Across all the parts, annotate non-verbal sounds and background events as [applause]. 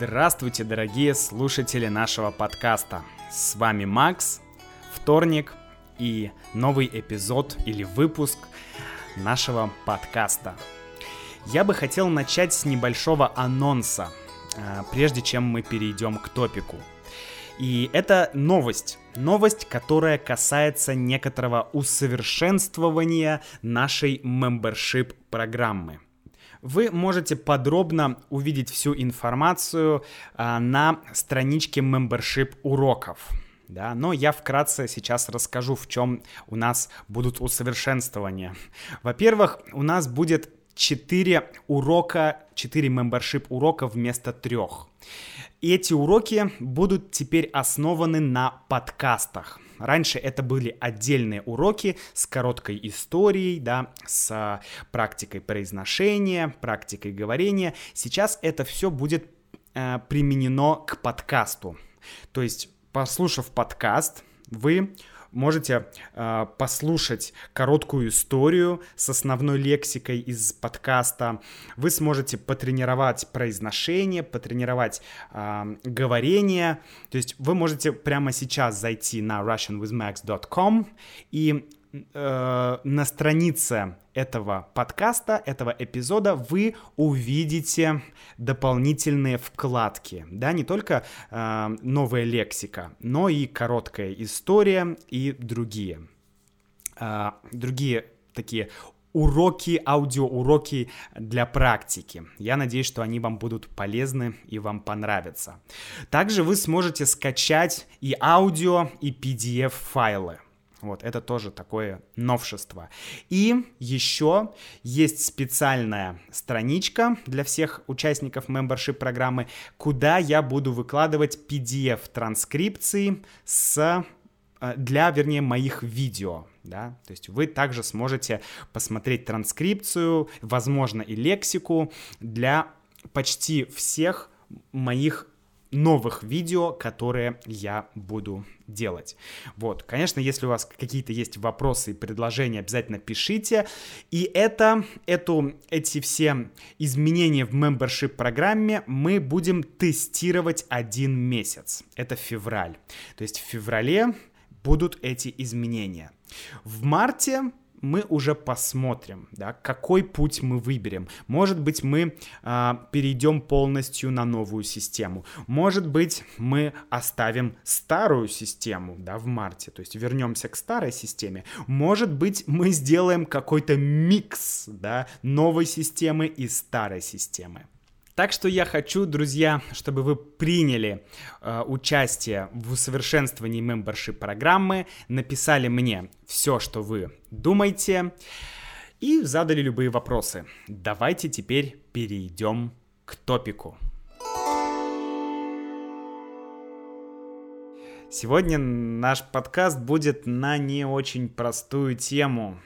Здравствуйте, дорогие слушатели нашего подкаста. С вами Макс, вторник и новый эпизод или выпуск нашего подкаста. Я бы хотел начать с небольшого анонса, а, прежде чем мы перейдем к топику. И это новость. Новость, которая касается некоторого усовершенствования нашей membership программы. Вы можете подробно увидеть всю информацию а, на страничке membership уроков. Да, но я вкратце сейчас расскажу, в чем у нас будут усовершенствования. Во-первых, у нас будет 4 урока, 4 membership урока вместо трех. И эти уроки будут теперь основаны на подкастах. Раньше это были отдельные уроки с короткой историей, да, с практикой произношения, практикой говорения. Сейчас это все будет э, применено к подкасту. То есть, послушав подкаст, вы можете э, послушать короткую историю с основной лексикой из подкаста. Вы сможете потренировать произношение, потренировать э, говорение. То есть вы можете прямо сейчас зайти на russianwithmax.com и э, на странице этого подкаста, этого эпизода вы увидите дополнительные вкладки, да, не только э, новая лексика, но и короткая история и другие, э, другие такие уроки, аудиоуроки для практики. Я надеюсь, что они вам будут полезны и вам понравятся. Также вы сможете скачать и аудио, и PDF-файлы. Вот, это тоже такое новшество. И еще есть специальная страничка для всех участников membership программы, куда я буду выкладывать PDF-транскрипции с э, для, вернее, моих видео, да, то есть вы также сможете посмотреть транскрипцию, возможно, и лексику для почти всех моих новых видео, которые я буду делать. Вот, конечно, если у вас какие-то есть вопросы и предложения, обязательно пишите. И это, эту, эти все изменения в membership программе мы будем тестировать один месяц. Это февраль. То есть в феврале будут эти изменения. В марте мы уже посмотрим, да, какой путь мы выберем. Может быть, мы а, перейдем полностью на новую систему. Может быть, мы оставим старую систему, да, в марте, то есть вернемся к старой системе. Может быть, мы сделаем какой-то микс, да, новой системы и старой системы. Так что я хочу, друзья, чтобы вы приняли э, участие в усовершенствовании membership программы, написали мне все, что вы думаете, и задали любые вопросы. Давайте теперь перейдем к топику. Сегодня наш подкаст будет на не очень простую тему.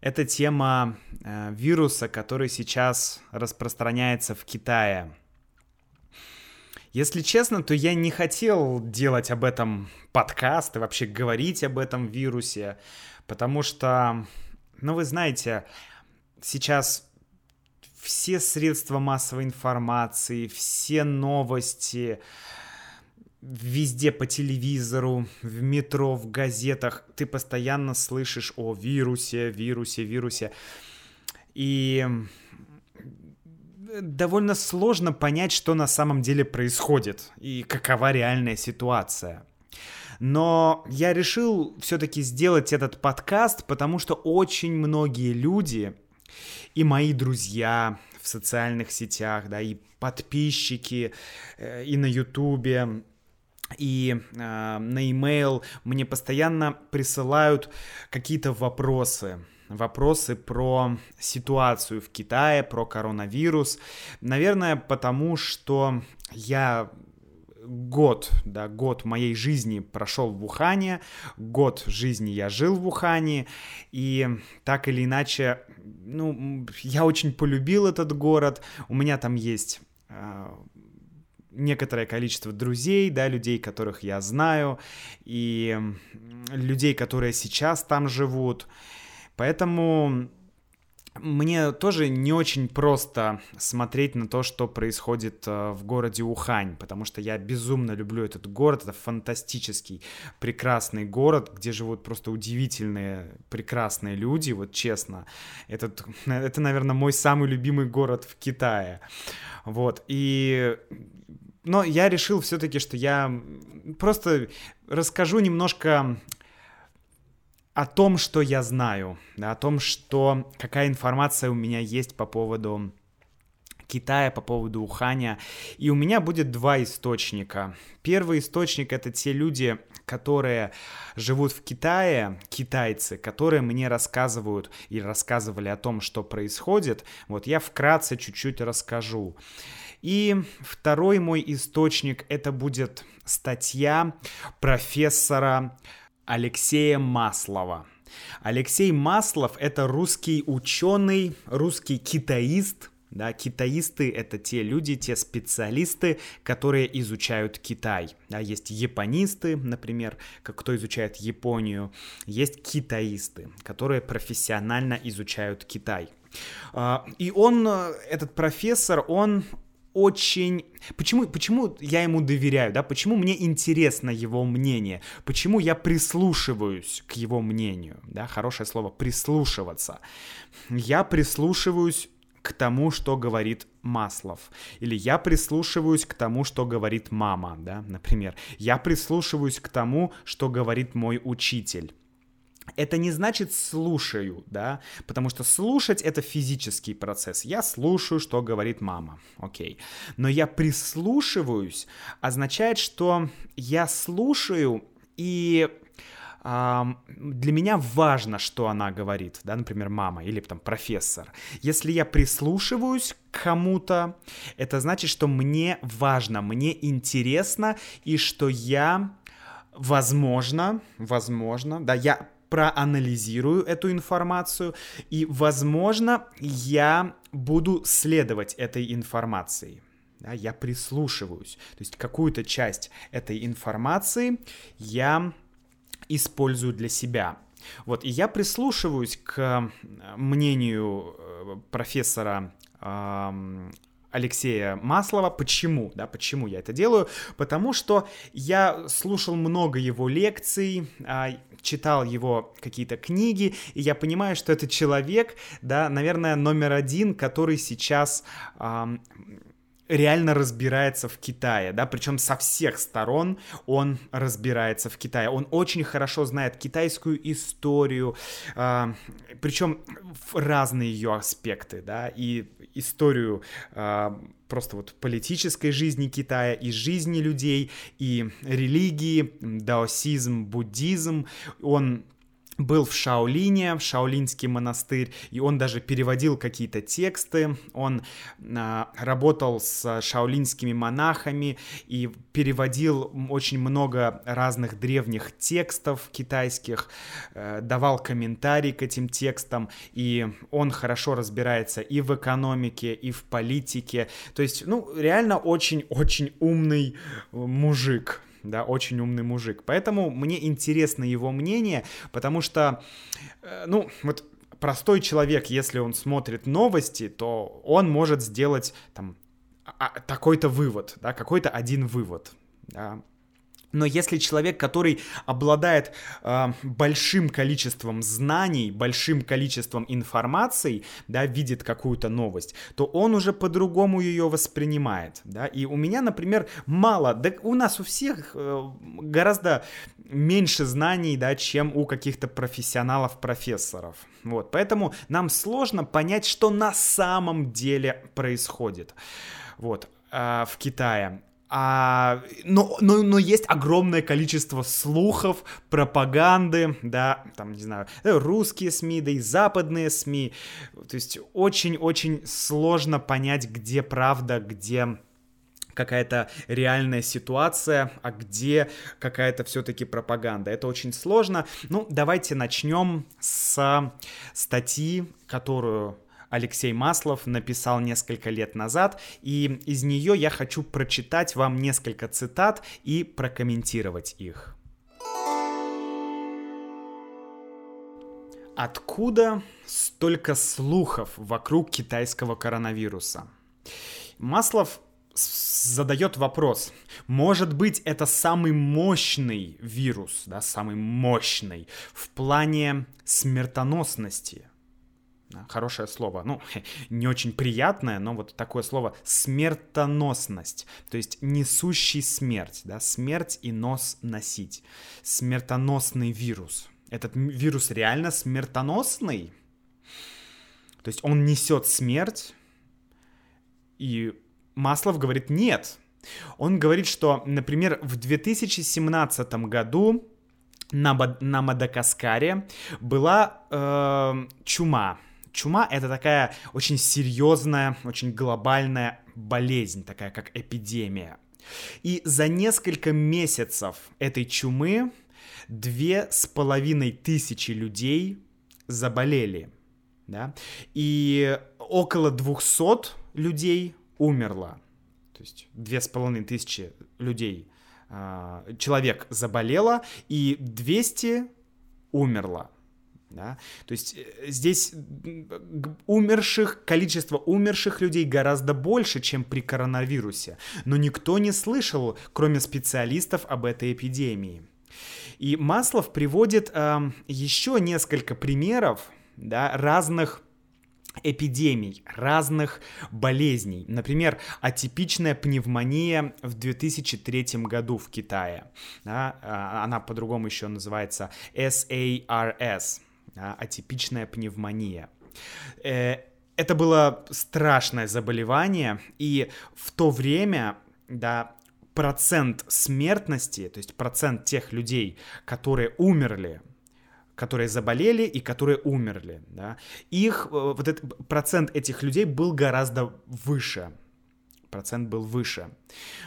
Это тема э, вируса, который сейчас распространяется в Китае. Если честно, то я не хотел делать об этом подкаст и вообще говорить об этом вирусе, потому что, ну вы знаете, сейчас все средства массовой информации, все новости, везде по телевизору, в метро, в газетах ты постоянно слышишь о вирусе, вирусе, вирусе. И довольно сложно понять, что на самом деле происходит и какова реальная ситуация. Но я решил все-таки сделать этот подкаст, потому что очень многие люди и мои друзья в социальных сетях, да, и подписчики, э, и на Ютубе, и э, на email мне постоянно присылают какие-то вопросы. Вопросы про ситуацию в Китае, про коронавирус. Наверное, потому что я год, да, год моей жизни прошел в Ухане, год жизни я жил в Ухане, и так или иначе, ну, я очень полюбил этот город, у меня там есть э, некоторое количество друзей, да, людей, которых я знаю, и людей, которые сейчас там живут. Поэтому мне тоже не очень просто смотреть на то, что происходит э, в городе Ухань, потому что я безумно люблю этот город, это фантастический, прекрасный город, где живут просто удивительные, прекрасные люди, вот честно. Этот, [laughs] это, наверное, мой самый любимый город в Китае. Вот, и но я решил все-таки, что я просто расскажу немножко о том, что я знаю, о том, что какая информация у меня есть по поводу Китая, по поводу Уханя. И у меня будет два источника. Первый источник — это те люди, которые живут в Китае, китайцы, которые мне рассказывают и рассказывали о том, что происходит. Вот я вкратце чуть-чуть расскажу. И второй мой источник — это будет статья профессора Алексея Маслова. Алексей Маслов — это русский ученый, русский китаист, да, китаисты — это те люди, те специалисты, которые изучают Китай. Да, есть японисты, например, как кто изучает Японию. Есть китаисты, которые профессионально изучают Китай. А, и он, этот профессор, он очень... Почему, почему я ему доверяю, да? Почему мне интересно его мнение? Почему я прислушиваюсь к его мнению, да? Хорошее слово «прислушиваться». Я прислушиваюсь к тому, что говорит Маслов. Или я прислушиваюсь к тому, что говорит мама, да, например. Я прислушиваюсь к тому, что говорит мой учитель это не значит слушаю, да, потому что слушать это физический процесс. Я слушаю, что говорит мама, окей. Но я прислушиваюсь означает, что я слушаю и для меня важно, что она говорит, да, например, мама или там профессор. Если я прислушиваюсь к кому-то, это значит, что мне важно, мне интересно, и что я, возможно, возможно, да, я проанализирую эту информацию, и, возможно, я буду следовать этой информации. Да, я прислушиваюсь. То есть какую-то часть этой информации я использую для себя. Вот, и я прислушиваюсь к мнению э, профессора Алексея Маслова. Почему? Да, почему я это делаю? Потому что я слушал много его лекций, а, читал его какие-то книги, и я понимаю, что это человек, да, наверное, номер один, который сейчас реально разбирается в Китае, да, причем со всех сторон он разбирается в Китае. Он очень хорошо знает китайскую историю, э, причем в разные ее аспекты, да, и историю э, просто вот политической жизни Китая, и жизни людей, и религии, даосизм, буддизм. Он был в Шаолине, в Шаолинский монастырь, и он даже переводил какие-то тексты, он а, работал с шаолинскими монахами и переводил очень много разных древних текстов китайских, э, давал комментарии к этим текстам, и он хорошо разбирается и в экономике, и в политике, то есть, ну, реально очень-очень умный мужик, да, очень умный мужик. Поэтому мне интересно его мнение, потому что, э, ну, вот простой человек, если он смотрит новости, то он может сделать там а, а, такой-то вывод, да, какой-то один вывод. Да. Но если человек, который обладает э, большим количеством знаний, большим количеством информации, да, видит какую-то новость, то он уже по-другому ее воспринимает, да. И у меня, например, мало, да у нас у всех э, гораздо меньше знаний, да, чем у каких-то профессионалов-профессоров. Вот, поэтому нам сложно понять, что на самом деле происходит. Вот, э, в Китае. А, но, но, но есть огромное количество слухов, пропаганды, да, там, не знаю, э, русские СМИ, да и западные СМИ. То есть очень-очень сложно понять, где правда, где какая-то реальная ситуация, а где какая-то все-таки пропаганда. Это очень сложно. Ну, давайте начнем с статьи, которую Алексей Маслов написал несколько лет назад, и из нее я хочу прочитать вам несколько цитат и прокомментировать их. Откуда столько слухов вокруг китайского коронавируса? Маслов задает вопрос, может быть, это самый мощный вирус, да, самый мощный в плане смертоносности. Хорошее слово, ну, [laughs] не очень приятное, но вот такое слово смертоносность, то есть несущий смерть, да, смерть и нос носить, смертоносный вирус. Этот вирус реально смертоносный? То есть он несет смерть, и Маслов говорит нет. Он говорит, что, например, в 2017 году на, на Мадагаскаре была э, чума. Чума это такая очень серьезная, очень глобальная болезнь, такая как эпидемия. И за несколько месяцев этой чумы две с половиной тысячи людей заболели, да, и около двухсот людей умерло. То есть две с половиной тысячи людей, а, человек заболело, и 200 умерло. Да? То есть э, здесь умерших, количество умерших людей гораздо больше, чем при коронавирусе. Но никто не слышал, кроме специалистов, об этой эпидемии. И Маслов приводит э, еще несколько примеров да, разных эпидемий, разных болезней. Например, атипичная пневмония в 2003 году в Китае. Да, а, она по-другому еще называется SARS, атипичная пневмония. Э, это было страшное заболевание, и в то время, да, процент смертности, то есть процент тех людей, которые умерли которые заболели и которые умерли, да, их, э, вот этот процент этих людей был гораздо выше, процент был выше.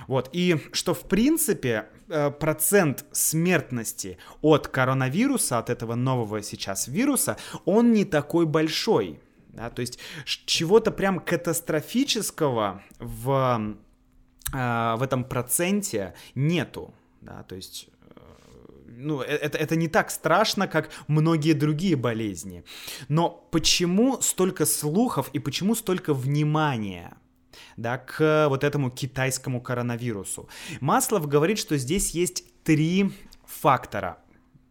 Вот, и что, в принципе, э, процент смертности от коронавируса, от этого нового сейчас вируса, он не такой большой, да, то есть чего-то прям катастрофического в, э, в этом проценте нету, да, то есть ну, э, это, это не так страшно, как многие другие болезни. Но почему столько слухов и почему столько внимания? Да, к вот этому китайскому коронавирусу. Маслов говорит, что здесь есть три фактора.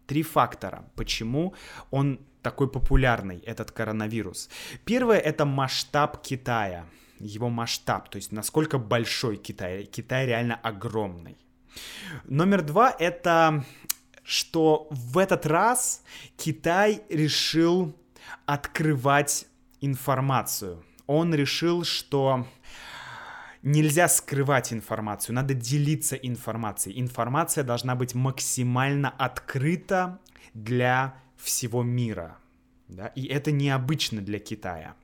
Три фактора, почему он такой популярный, этот коронавирус. Первое — это масштаб Китая, его масштаб, то есть насколько большой Китай. Китай реально огромный. Номер два — это что в этот раз Китай решил открывать информацию. Он решил, что нельзя скрывать информацию, надо делиться информацией. Информация должна быть максимально открыта для всего мира. Да? И это необычно для Китая.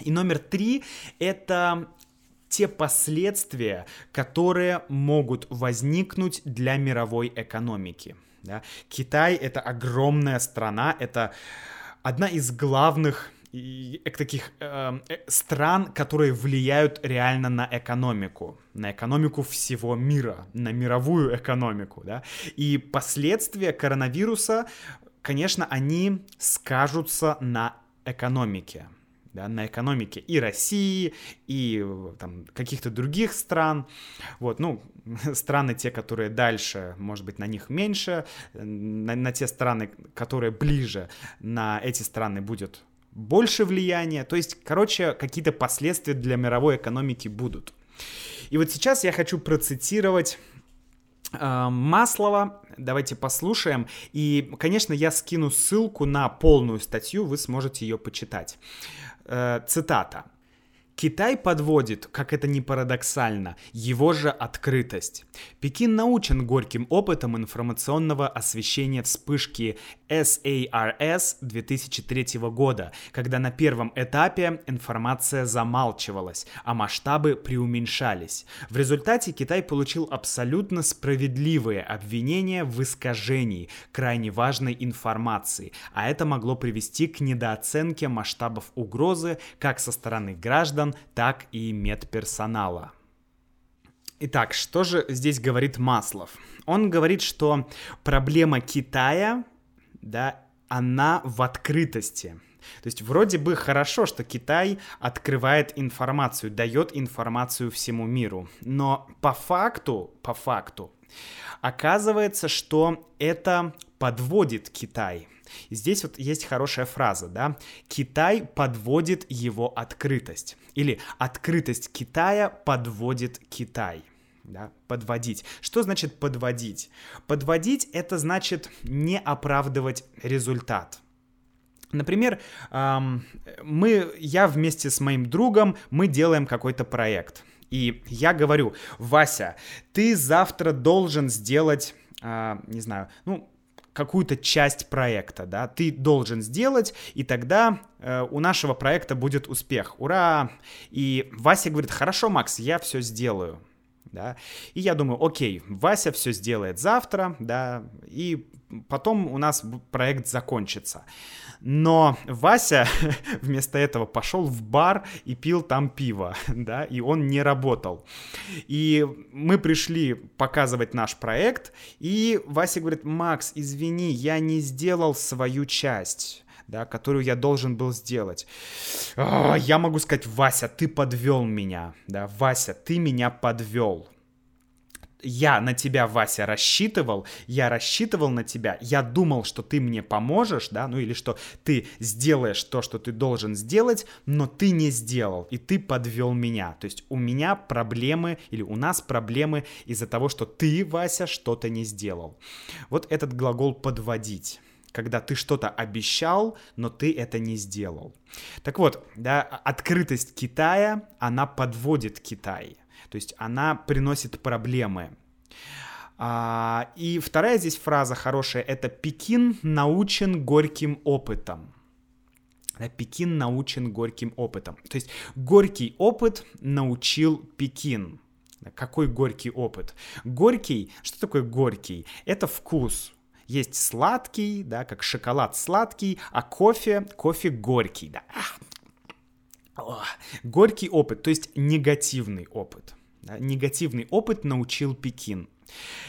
И номер три — это те последствия, которые могут возникнуть для мировой экономики. Да? Китай — это огромная страна, это одна из главных и таких эм, э, стран, которые влияют реально на экономику, на экономику всего мира, на мировую экономику, да. И последствия коронавируса, конечно, они скажутся на экономике да, на экономике и России, и там, каких-то других стран. Вот, ну, [laughs] страны те, которые дальше, может быть, на них меньше, на, на те страны, которые ближе, на эти страны будет больше влияния. То есть, короче, какие-то последствия для мировой экономики будут. И вот сейчас я хочу процитировать э, Маслова, давайте послушаем. И, конечно, я скину ссылку на полную статью, вы сможете ее почитать. Э, цитата. Китай подводит, как это ни парадоксально, его же открытость. Пекин научен горьким опытом информационного освещения вспышки SARS 2003 года, когда на первом этапе информация замалчивалась, а масштабы преуменьшались. В результате Китай получил абсолютно справедливые обвинения в искажении крайне важной информации, а это могло привести к недооценке масштабов угрозы как со стороны граждан, так и медперсонала. Итак, что же здесь говорит Маслов? Он говорит, что проблема Китая да, она в открытости. То есть вроде бы хорошо, что Китай открывает информацию, дает информацию всему миру, но по факту, по факту, оказывается, что это подводит Китай. И здесь вот есть хорошая фраза, да, Китай подводит его открытость, или открытость Китая подводит Китай да, подводить. Что значит подводить? Подводить это значит не оправдывать результат. Например, мы, я вместе с моим другом, мы делаем какой-то проект. И я говорю, Вася, ты завтра должен сделать, а, не знаю, ну, какую-то часть проекта, да, ты должен сделать, и тогда э, у нашего проекта будет успех. Ура! И Вася говорит, хорошо, Макс, я все сделаю да, и я думаю, окей, Вася все сделает завтра, да, и потом у нас проект закончится. Но Вася [laughs] вместо этого пошел в бар и пил там пиво, [laughs] да, и он не работал. И мы пришли показывать наш проект, и Вася говорит, Макс, извини, я не сделал свою часть да, которую я должен был сделать. А, я могу сказать, Вася, ты подвел меня, да, Вася, ты меня подвел. Я на тебя, Вася, рассчитывал, я рассчитывал на тебя, я думал, что ты мне поможешь, да, ну или что ты сделаешь то, что ты должен сделать, но ты не сделал, и ты подвел меня. То есть у меня проблемы, или у нас проблемы из-за того, что ты, Вася, что-то не сделал. Вот этот глагол «подводить» когда ты что-то обещал, но ты это не сделал. Так вот, да, открытость Китая, она подводит Китай, то есть она приносит проблемы. А, и вторая здесь фраза хорошая, это «Пекин научен горьким опытом». Да, Пекин научен горьким опытом. То есть горький опыт научил Пекин. Какой горький опыт? Горький, что такое горький? Это вкус, есть сладкий, да, как шоколад сладкий, а кофе, кофе горький, да. Горький опыт, то есть негативный опыт. Да, негативный опыт научил Пекин.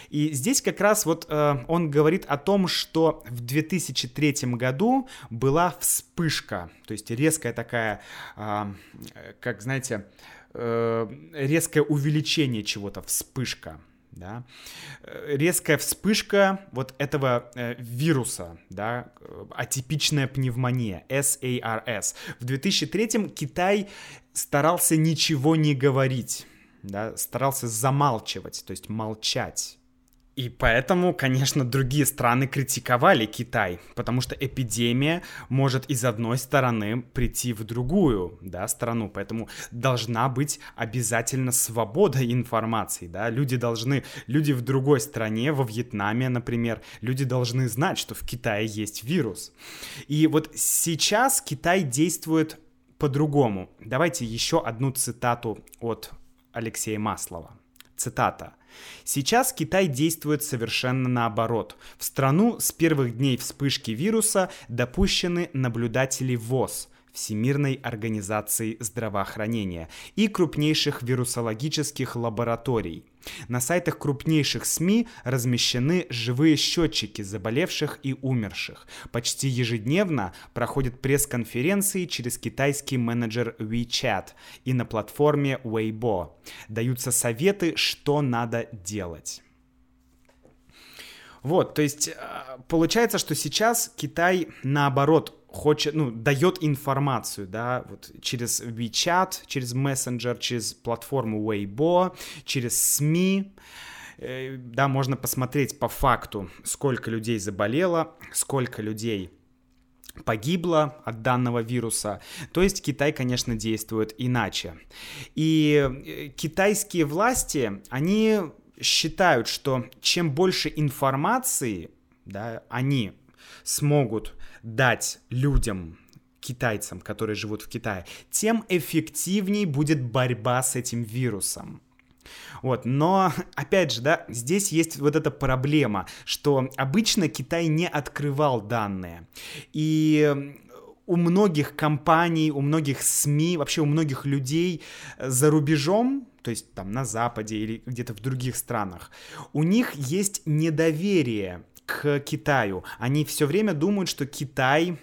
И здесь как раз вот э, он говорит о том, что в 2003 году была вспышка, то есть резкая такая, э, как знаете, э, резкое увеличение чего-то, вспышка да, э, резкая вспышка вот этого э, вируса, да, атипичная пневмония, SARS. В 2003 Китай старался ничего не говорить, да, старался замалчивать, то есть молчать. И поэтому, конечно, другие страны критиковали Китай, потому что эпидемия может из одной стороны прийти в другую, да, страну, поэтому должна быть обязательно свобода [laughs] информации, да, люди должны, люди в другой стране, во Вьетнаме, например, люди должны знать, что в Китае есть вирус. И вот сейчас Китай действует по-другому. Давайте еще одну цитату от Алексея Маслова. Цитата. Сейчас Китай действует совершенно наоборот. В страну с первых дней вспышки вируса допущены наблюдатели ВОЗ, Всемирной организации здравоохранения и крупнейших вирусологических лабораторий. На сайтах крупнейших СМИ размещены живые счетчики заболевших и умерших. Почти ежедневно проходят пресс-конференции через китайский менеджер WeChat и на платформе Weibo. Даются советы, что надо делать. Вот, то есть э, получается, что сейчас Китай наоборот хочет, ну, дает информацию, да, вот через WeChat, через мессенджер, через платформу Weibo, через СМИ, э, да, можно посмотреть по факту, сколько людей заболело, сколько людей погибло от данного вируса. То есть Китай, конечно, действует иначе. И э, китайские власти, они считают, что чем больше информации, да, они смогут дать людям, китайцам, которые живут в Китае, тем эффективнее будет борьба с этим вирусом. Вот, но, [laughs] опять же, да, здесь есть вот эта проблема, что обычно Китай не открывал данные. И у многих компаний, у многих СМИ, вообще у многих людей за рубежом, то есть там на Западе или где-то в других странах, у них есть недоверие к Китаю. Они все время думают, что Китай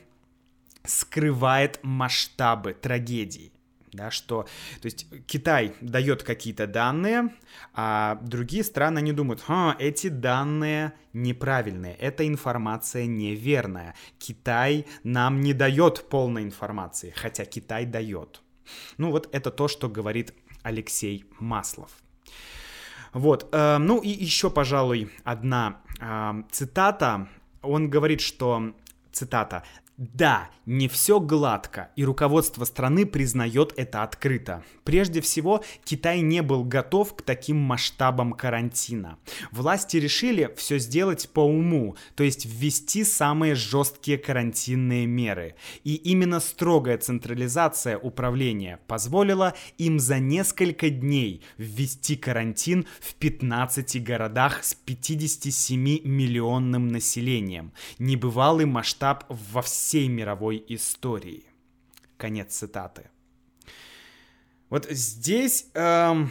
скрывает масштабы трагедии да, что, то есть Китай дает какие-то данные, а другие страны не думают, а, эти данные неправильные, эта информация неверная, Китай нам не дает полной информации, хотя Китай дает. Ну вот это то, что говорит Алексей Маслов. Вот, э, ну и еще, пожалуй, одна цитата. Он говорит, что цитата, да, не все гладко, и руководство страны признает это открыто. Прежде всего, Китай не был готов к таким масштабам карантина. Власти решили все сделать по уму, то есть ввести самые жесткие карантинные меры. И именно строгая централизация управления позволила им за несколько дней ввести карантин в 15 городах с 57 миллионным населением. Небывалый масштаб во всем всей мировой истории. Конец цитаты. Вот здесь эм,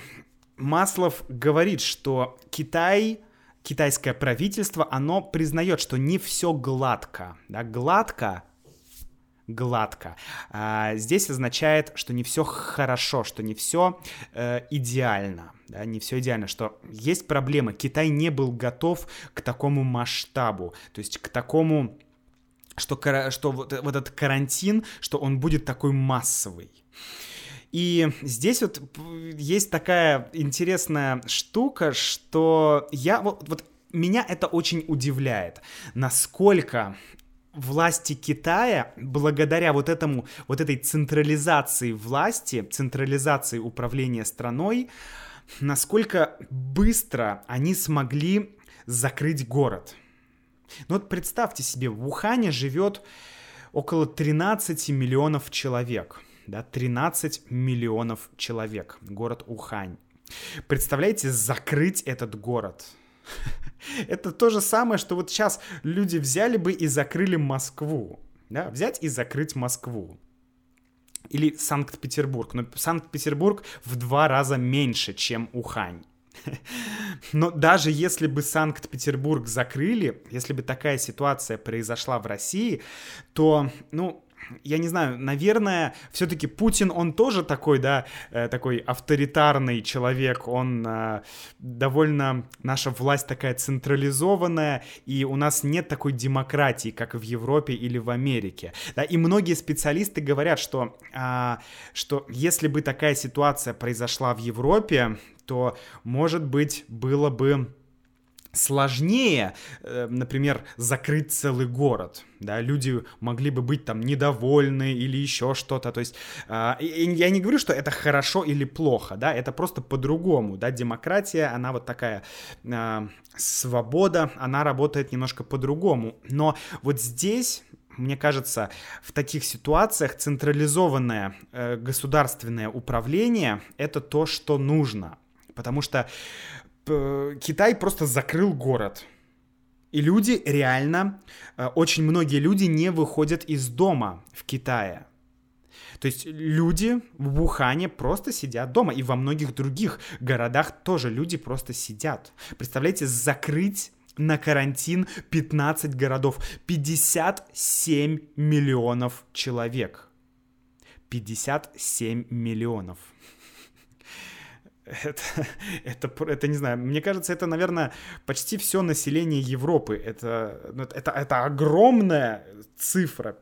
Маслов говорит, что Китай, китайское правительство, оно признает, что не все гладко. Да, гладко гладко. А, здесь означает, что не все хорошо, что не все э, идеально, да, не все идеально, что есть проблемы. Китай не был готов к такому масштабу, то есть к такому что, что вот, вот этот карантин, что он будет такой массовый. И здесь вот есть такая интересная штука, что я вот, вот меня это очень удивляет, насколько власти Китая, благодаря вот этому, вот этой централизации власти, централизации управления страной, насколько быстро они смогли закрыть город. Ну вот представьте себе, в Ухане живет около 13 миллионов человек. Да, 13 миллионов человек. Город Ухань. Представляете, закрыть этот город. [laughs] Это то же самое, что вот сейчас люди взяли бы и закрыли Москву. Да, взять и закрыть Москву. Или Санкт-Петербург. Но Санкт-Петербург в два раза меньше, чем Ухань. Но даже если бы Санкт-Петербург закрыли, если бы такая ситуация произошла в России, то, ну, я не знаю, наверное, все-таки Путин, он тоже такой, да, э, такой авторитарный человек, он э, довольно, наша власть такая централизованная, и у нас нет такой демократии, как в Европе или в Америке, да, и многие специалисты говорят, что, э, что если бы такая ситуация произошла в Европе, то, может быть, было бы сложнее, э, например, закрыть целый город, да, люди могли бы быть там недовольны или еще что-то, то есть а, я не говорю, что это хорошо или плохо, да, это просто по-другому, да, демократия, она вот такая а, свобода, она работает немножко по-другому, но вот здесь мне кажется, в таких ситуациях централизованное э, государственное управление это то, что нужно потому что э, Китай просто закрыл город. И люди реально, э, очень многие люди не выходят из дома в Китае. То есть люди в Ухане просто сидят дома, и во многих других городах тоже люди просто сидят. Представляете, закрыть на карантин 15 городов, 57 миллионов человек. 57 миллионов это, [laughs] это, это, не знаю, мне кажется, это, наверное, почти все население Европы. Это, ну, это, это огромная цифра,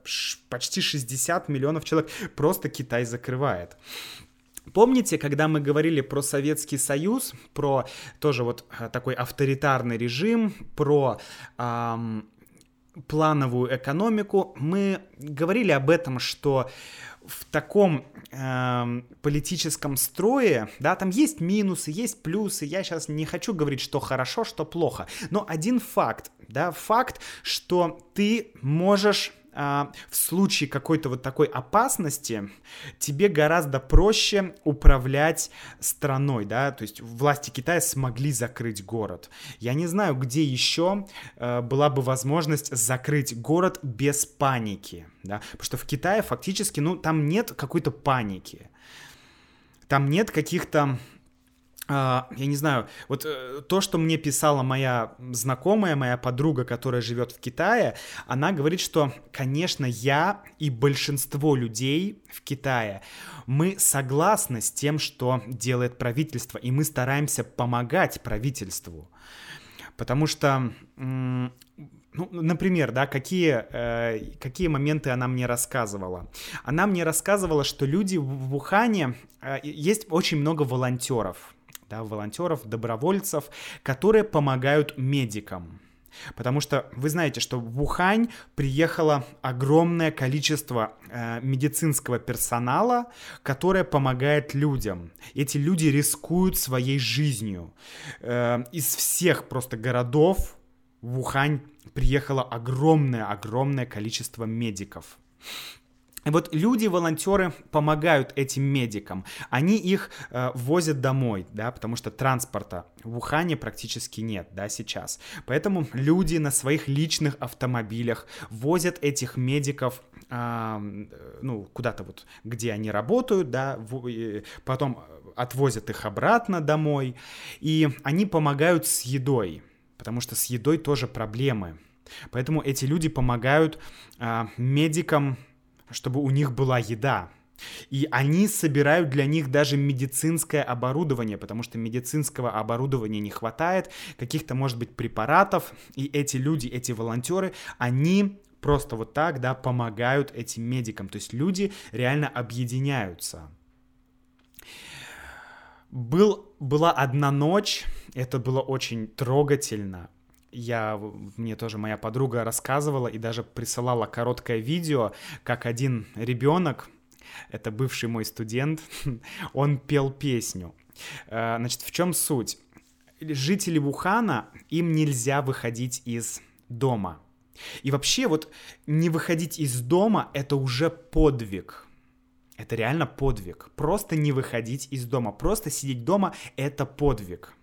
почти 60 миллионов человек. Просто Китай закрывает. Помните, когда мы говорили про Советский Союз, про тоже вот э, такой авторитарный режим, про эм, плановую экономику, мы говорили об этом, что в таком э, политическом строе, да, там есть минусы, есть плюсы. Я сейчас не хочу говорить, что хорошо, что плохо. Но один факт, да, факт, что ты можешь в случае какой-то вот такой опасности тебе гораздо проще управлять страной, да, то есть власти Китая смогли закрыть город. Я не знаю, где еще э, была бы возможность закрыть город без паники, да, потому что в Китае фактически, ну, там нет какой-то паники, там нет каких-то я не знаю, вот э, то, что мне писала моя знакомая, моя подруга, которая живет в Китае, она говорит, что, конечно, я и большинство людей в Китае, мы согласны с тем, что делает правительство, и мы стараемся помогать правительству. Потому что ну, например, да, какие, э, какие моменты она мне рассказывала? Она мне рассказывала, что люди в Ухане, э, есть очень много волонтеров, да, волонтеров, добровольцев, которые помогают медикам. Потому что вы знаете, что в Ухань приехало огромное количество э, медицинского персонала, которое помогает людям. Эти люди рискуют своей жизнью. Э, из всех просто городов в Ухань приехало огромное-огромное количество медиков. И вот люди, волонтеры помогают этим медикам. Они их э, возят домой, да, потому что транспорта в Ухане практически нет, да, сейчас. Поэтому люди на своих личных автомобилях возят этих медиков э, ну, куда-то вот, где они работают, да, в, э, потом отвозят их обратно домой, и они помогают с едой, потому что с едой тоже проблемы. Поэтому эти люди помогают э, медикам чтобы у них была еда. И они собирают для них даже медицинское оборудование, потому что медицинского оборудования не хватает, каких-то, может быть, препаратов, и эти люди, эти волонтеры, они просто вот так, да, помогают этим медикам. То есть люди реально объединяются. Был, была одна ночь, это было очень трогательно я, мне тоже моя подруга рассказывала и даже присылала короткое видео, как один ребенок, это бывший мой студент, [laughs] он пел песню. Э, значит, в чем суть? Жители Вухана, им нельзя выходить из дома. И вообще вот не выходить из дома — это уже подвиг. Это реально подвиг. Просто не выходить из дома, просто сидеть дома — это подвиг.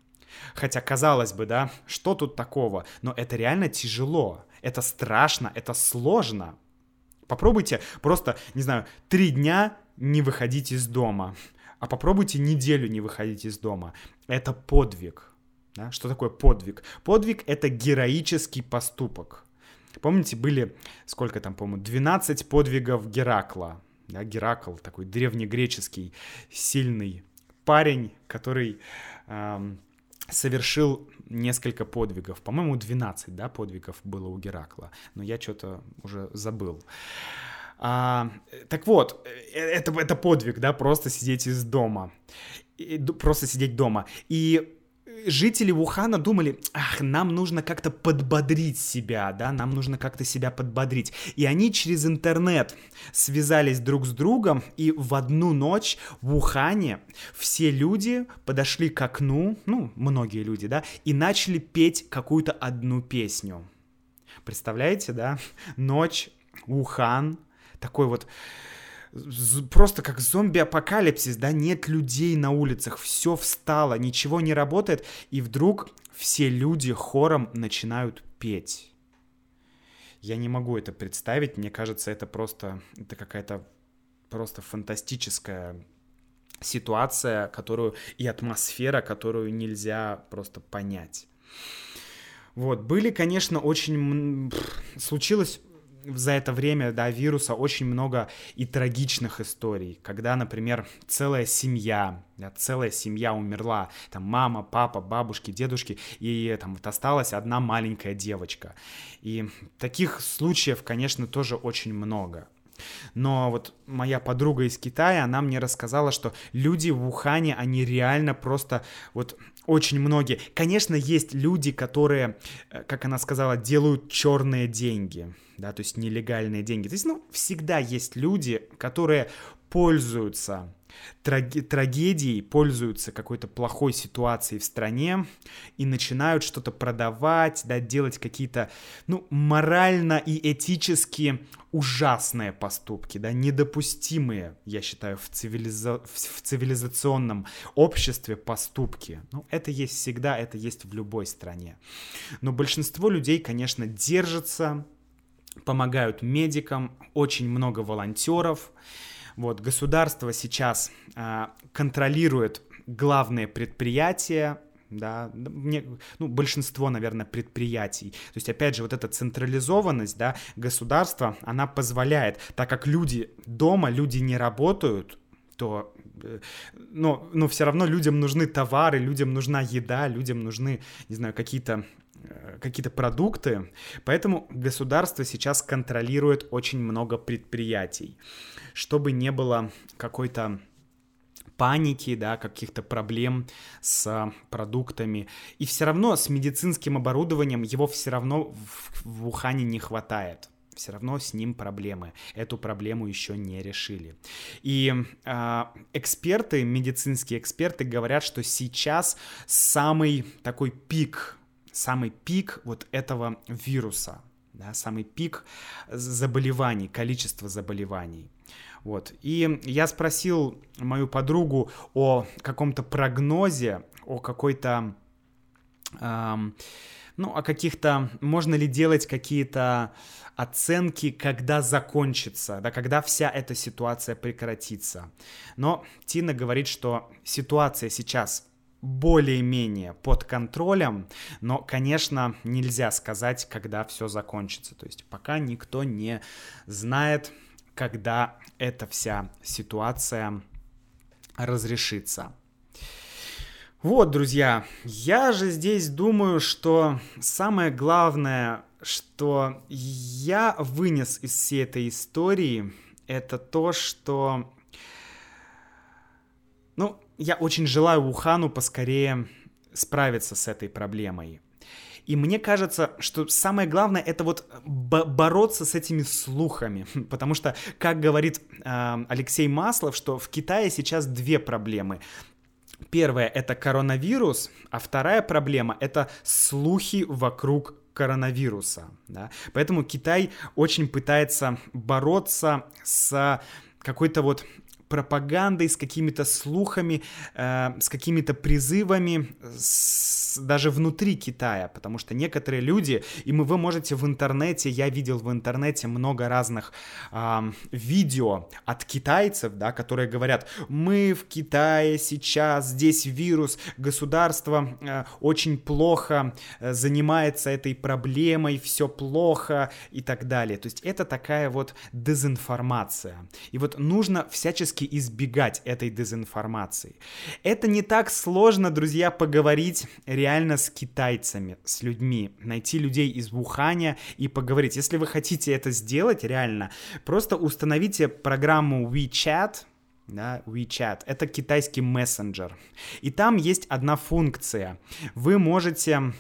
Хотя, казалось бы, да, что тут такого? Но это реально тяжело, это страшно, это сложно. Попробуйте просто, не знаю, три дня не выходить из дома, а попробуйте неделю не выходить из дома. Это подвиг. Да? Что такое подвиг? Подвиг — это героический поступок. Помните, были, сколько там, по-моему, 12 подвигов Геракла. Да, Геракл, такой древнегреческий сильный парень, который эм, совершил несколько подвигов. По-моему, 12, да, подвигов было у Геракла, но я что-то уже забыл. А, так вот, э, это, это подвиг, да, просто сидеть из дома. И, просто сидеть дома. И жители Вухана думали, ах, нам нужно как-то подбодрить себя, да, нам нужно как-то себя подбодрить. И они через интернет связались друг с другом, и в одну ночь в Ухане все люди подошли к окну, ну, многие люди, да, и начали петь какую-то одну песню. Представляете, да? Ночь, Ухан, такой вот просто как зомби-апокалипсис, да, нет людей на улицах, все встало, ничего не работает, и вдруг все люди хором начинают петь. Я не могу это представить, мне кажется, это просто, это какая-то просто фантастическая ситуация, которую и атмосфера, которую нельзя просто понять. Вот, были, конечно, очень... Случилось за это время, да, вируса очень много и трагичных историй, когда, например, целая семья, да, целая семья умерла, там мама, папа, бабушки, дедушки, и там вот осталась одна маленькая девочка. И таких случаев, конечно, тоже очень много. Но вот моя подруга из Китая, она мне рассказала, что люди в Ухане, они реально просто вот очень многие. Конечно, есть люди, которые, э, как она сказала, делают черные деньги да, то есть нелегальные деньги. То есть, ну, всегда есть люди, которые пользуются трагедией, пользуются какой-то плохой ситуацией в стране и начинают что-то продавать, да, делать какие-то, ну, морально и этически ужасные поступки, да, недопустимые, я считаю, в, цивилиза... в цивилизационном обществе поступки. Ну, это есть всегда, это есть в любой стране. Но большинство людей, конечно, держатся помогают медикам, очень много волонтеров. Вот, государство сейчас э, контролирует главные предприятия, да, мне, ну, большинство, наверное, предприятий. То есть, опять же, вот эта централизованность, да, государства, она позволяет, так как люди дома, люди не работают, то э, но, но все равно людям нужны товары, людям нужна еда, людям нужны, не знаю, какие-то какие-то продукты, поэтому государство сейчас контролирует очень много предприятий, чтобы не было какой-то паники, да, каких-то проблем с продуктами. И все равно с медицинским оборудованием его все равно в, в Ухане не хватает все равно с ним проблемы. Эту проблему еще не решили. И э, эксперты, медицинские эксперты говорят, что сейчас самый такой пик, самый пик вот этого вируса, да, самый пик заболеваний, количество заболеваний. Вот. И я спросил мою подругу о каком-то прогнозе, о какой-то... Эм, ну, о каких-то... Можно ли делать какие-то оценки, когда закончится, да, когда вся эта ситуация прекратится. Но Тина говорит, что ситуация сейчас более-менее под контролем, но, конечно, нельзя сказать, когда все закончится. То есть пока никто не знает, когда эта вся ситуация разрешится. Вот, друзья, я же здесь думаю, что самое главное, что я вынес из всей этой истории, это то, что... Я очень желаю Ухану поскорее справиться с этой проблемой. И мне кажется, что самое главное это вот бороться с этими слухами, [laughs] потому что, как говорит э, Алексей Маслов, что в Китае сейчас две проблемы. Первая это коронавирус, а вторая проблема это слухи вокруг коронавируса. Да? Поэтому Китай очень пытается бороться с какой-то вот пропагандой, с какими-то слухами, э, с какими-то призывами, с, даже внутри Китая, потому что некоторые люди, и вы можете в интернете, я видел в интернете много разных э, видео от китайцев, да, которые говорят, мы в Китае сейчас, здесь вирус, государство э, очень плохо э, занимается этой проблемой, все плохо и так далее. То есть это такая вот дезинформация. И вот нужно всячески всячески избегать этой дезинформации. Это не так сложно, друзья, поговорить реально с китайцами, с людьми, найти людей из Вуханя и поговорить. Если вы хотите это сделать реально, просто установите программу WeChat, да, WeChat. Это китайский мессенджер. И там есть одна функция. Вы можете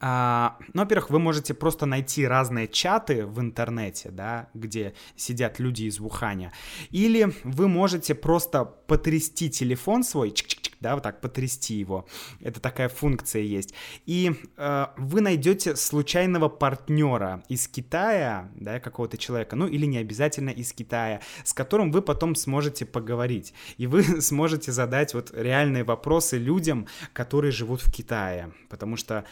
а, ну, во-первых, вы можете просто найти разные чаты в интернете, да, где сидят люди из Вуханя, или вы можете просто потрясти телефон свой, чик-чик-чик, да, вот так потрясти его. Это такая функция есть. И э, вы найдете случайного партнера из Китая, да, какого-то человека, ну или не обязательно из Китая, с которым вы потом сможете поговорить. И вы [laughs] сможете задать вот реальные вопросы людям, которые живут в Китае. Потому что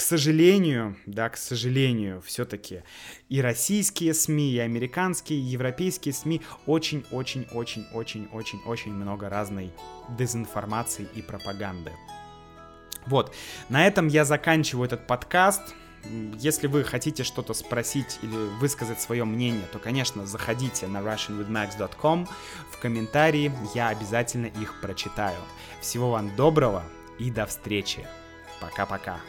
к сожалению, да, к сожалению, все-таки и российские СМИ, и американские, и европейские СМИ очень-очень-очень-очень-очень много разной дезинформации и пропаганды. Вот, на этом я заканчиваю этот подкаст. Если вы хотите что-то спросить или высказать свое мнение, то, конечно, заходите на russianwithmax.com в комментарии, я обязательно их прочитаю. Всего вам доброго и до встречи. Пока-пока.